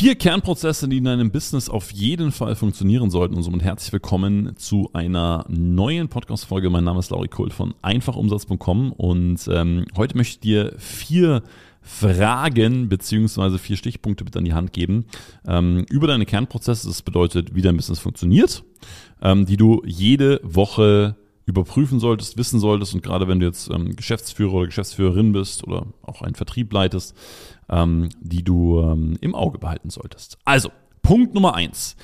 Vier Kernprozesse, die in deinem Business auf jeden Fall funktionieren sollten. Und somit herzlich willkommen zu einer neuen Podcast-Folge. Mein Name ist Lauri Kult von einfachumsatz.com und ähm, heute möchte ich dir vier Fragen beziehungsweise vier Stichpunkte mit an die Hand geben ähm, über deine Kernprozesse. Das bedeutet, wie dein Business funktioniert, ähm, die du jede Woche überprüfen solltest, wissen solltest und gerade wenn du jetzt ähm, Geschäftsführer oder Geschäftsführerin bist oder auch einen Vertrieb leitest, ähm, die du ähm, im Auge behalten solltest. Also, Punkt Nummer eins.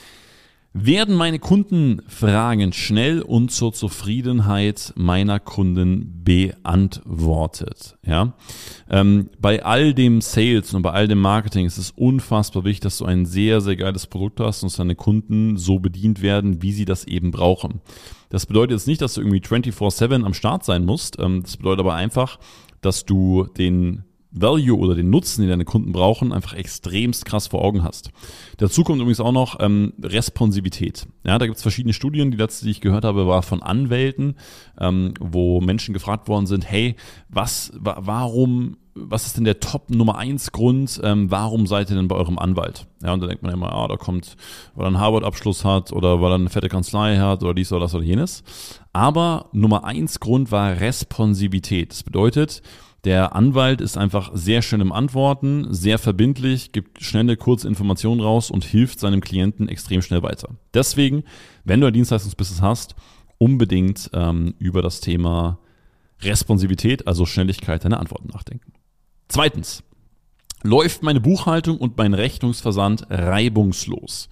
Werden meine Kundenfragen schnell und zur Zufriedenheit meiner Kunden beantwortet? Ja, ähm, bei all dem Sales und bei all dem Marketing ist es unfassbar wichtig, dass du ein sehr, sehr geiles Produkt hast und dass deine Kunden so bedient werden, wie sie das eben brauchen. Das bedeutet jetzt nicht, dass du irgendwie 24/7 am Start sein musst. Ähm, das bedeutet aber einfach, dass du den Value oder den Nutzen, den deine Kunden brauchen, einfach extremst krass vor Augen hast. Dazu kommt übrigens auch noch ähm, Responsivität. Ja, da gibt es verschiedene Studien. Die letzte, die ich gehört habe, war von Anwälten, ähm, wo Menschen gefragt worden sind, hey, was, wa warum, was ist denn der Top Nummer eins Grund, ähm, warum seid ihr denn bei eurem Anwalt? Ja, und da denkt man immer, ah, da kommt, weil er einen Harvard-Abschluss hat oder weil er eine fette Kanzlei hat oder dies oder das oder jenes. Aber Nummer eins Grund war Responsivität. Das bedeutet, der Anwalt ist einfach sehr schnell im Antworten, sehr verbindlich, gibt schnelle, kurze Informationen raus und hilft seinem Klienten extrem schnell weiter. Deswegen, wenn du ein Dienstleistungsbusiness hast, unbedingt ähm, über das Thema Responsivität, also Schnelligkeit deiner Antworten nachdenken. Zweitens, läuft meine Buchhaltung und mein Rechnungsversand reibungslos?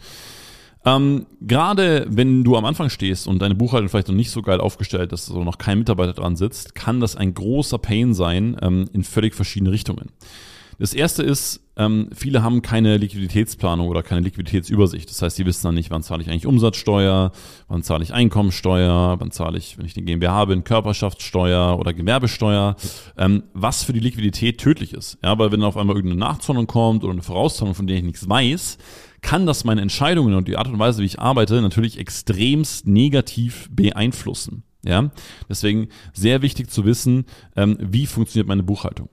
Ähm, Gerade wenn du am Anfang stehst und deine Buchhaltung vielleicht noch nicht so geil aufgestellt ist, also noch kein Mitarbeiter dran sitzt, kann das ein großer Pain sein ähm, in völlig verschiedene Richtungen. Das erste ist, ähm, viele haben keine Liquiditätsplanung oder keine Liquiditätsübersicht. Das heißt, sie wissen dann nicht, wann zahle ich eigentlich Umsatzsteuer, wann zahle ich Einkommensteuer, wann zahle ich, wenn ich eine GmbH bin, Körperschaftssteuer oder Gewerbesteuer, ähm, was für die Liquidität tödlich ist. Ja, weil wenn auf einmal irgendeine Nachzahlung kommt oder eine Vorauszahlung, von der ich nichts weiß, kann das meine Entscheidungen und die Art und Weise, wie ich arbeite, natürlich extremst negativ beeinflussen. Ja, deswegen sehr wichtig zu wissen, ähm, wie funktioniert meine Buchhaltung.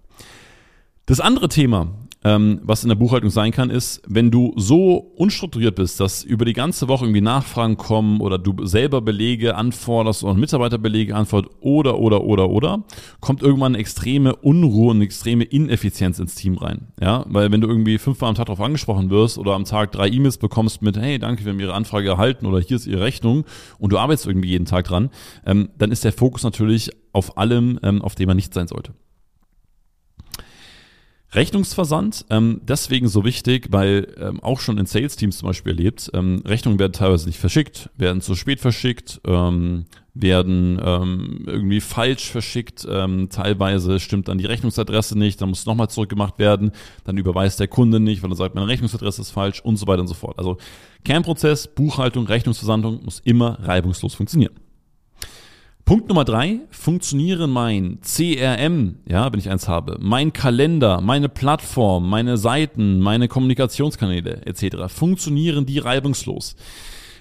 Das andere Thema, ähm, was in der Buchhaltung sein kann, ist, wenn du so unstrukturiert bist, dass über die ganze Woche irgendwie Nachfragen kommen oder du selber Belege anforderst oder Mitarbeiterbelege anforderst oder, oder, oder, oder, kommt irgendwann eine extreme Unruhe und eine extreme Ineffizienz ins Team rein. Ja, weil wenn du irgendwie fünfmal am Tag darauf angesprochen wirst oder am Tag drei E-Mails bekommst mit, hey, danke, wir haben Ihre Anfrage erhalten oder hier ist Ihre Rechnung und du arbeitest irgendwie jeden Tag dran, ähm, dann ist der Fokus natürlich auf allem, ähm, auf dem er nicht sein sollte. Rechnungsversand, ähm, deswegen so wichtig, weil ähm, auch schon in Sales-Teams zum Beispiel erlebt, ähm, Rechnungen werden teilweise nicht verschickt, werden zu spät verschickt, ähm, werden ähm, irgendwie falsch verschickt, ähm, teilweise stimmt dann die Rechnungsadresse nicht, dann muss nochmal zurückgemacht werden, dann überweist der Kunde nicht, weil er sagt, meine Rechnungsadresse ist falsch und so weiter und so fort. Also Kernprozess, Buchhaltung, Rechnungsversandung muss immer reibungslos funktionieren. Punkt Nummer drei, funktionieren mein CRM, ja, wenn ich eins habe, mein Kalender, meine Plattform, meine Seiten, meine Kommunikationskanäle etc. Funktionieren die reibungslos?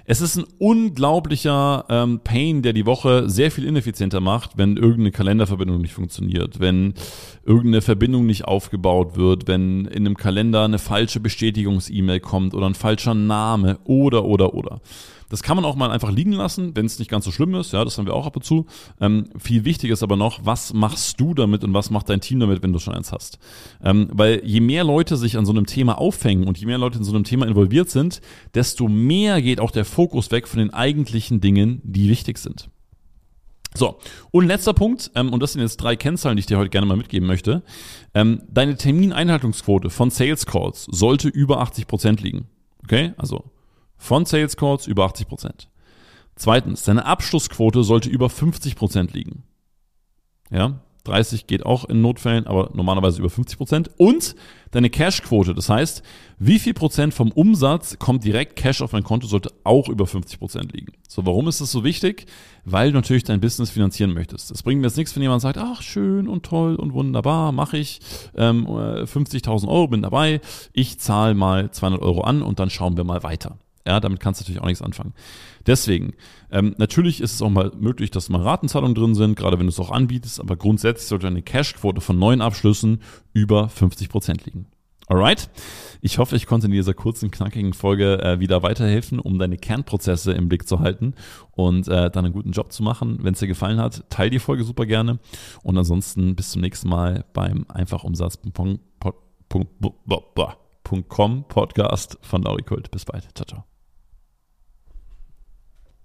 Es ist ein unglaublicher ähm, Pain, der die Woche sehr viel ineffizienter macht, wenn irgendeine Kalenderverbindung nicht funktioniert, wenn irgendeine Verbindung nicht aufgebaut wird, wenn in einem Kalender eine falsche Bestätigungs-E-Mail kommt oder ein falscher Name oder oder oder. Das kann man auch mal einfach liegen lassen, wenn es nicht ganz so schlimm ist. Ja, das haben wir auch ab und zu. Ähm, viel wichtiger ist aber noch, was machst du damit und was macht dein Team damit, wenn du schon eins hast? Ähm, weil je mehr Leute sich an so einem Thema aufhängen und je mehr Leute in so einem Thema involviert sind, desto mehr geht auch der Fokus weg von den eigentlichen Dingen, die wichtig sind. So, und letzter Punkt, ähm, und das sind jetzt drei Kennzahlen, die ich dir heute gerne mal mitgeben möchte. Ähm, deine Termineinhaltungsquote von Sales Calls sollte über 80 Prozent liegen. Okay, also von Sales Calls über 80 Prozent. Zweitens, deine Abschlussquote sollte über 50 Prozent liegen. Ja, 30 geht auch in Notfällen, aber normalerweise über 50 Prozent. Und deine Cashquote, das heißt, wie viel Prozent vom Umsatz kommt direkt Cash auf dein Konto, sollte auch über 50 Prozent liegen. So, warum ist das so wichtig? Weil du natürlich dein Business finanzieren möchtest. Es bringt mir jetzt nichts, wenn jemand sagt, ach, schön und toll und wunderbar, mache ich, ähm, 50.000 Euro, bin dabei, ich zahle mal 200 Euro an und dann schauen wir mal weiter. Ja, damit kannst du natürlich auch nichts anfangen. Deswegen, ähm, natürlich ist es auch mal möglich, dass mal Ratenzahlungen drin sind, gerade wenn du es auch anbietest, aber grundsätzlich sollte eine Cashquote von neuen Abschlüssen über 50% liegen. Alright? Ich hoffe, ich konnte in dieser kurzen, knackigen Folge äh, wieder weiterhelfen, um deine Kernprozesse im Blick zu halten und äh, dann einen guten Job zu machen. Wenn es dir gefallen hat, teile die Folge super gerne. Und ansonsten bis zum nächsten Mal beim Einfachumsatz.com Podcast von Lauri Kult. Bis bald. Ciao, ciao.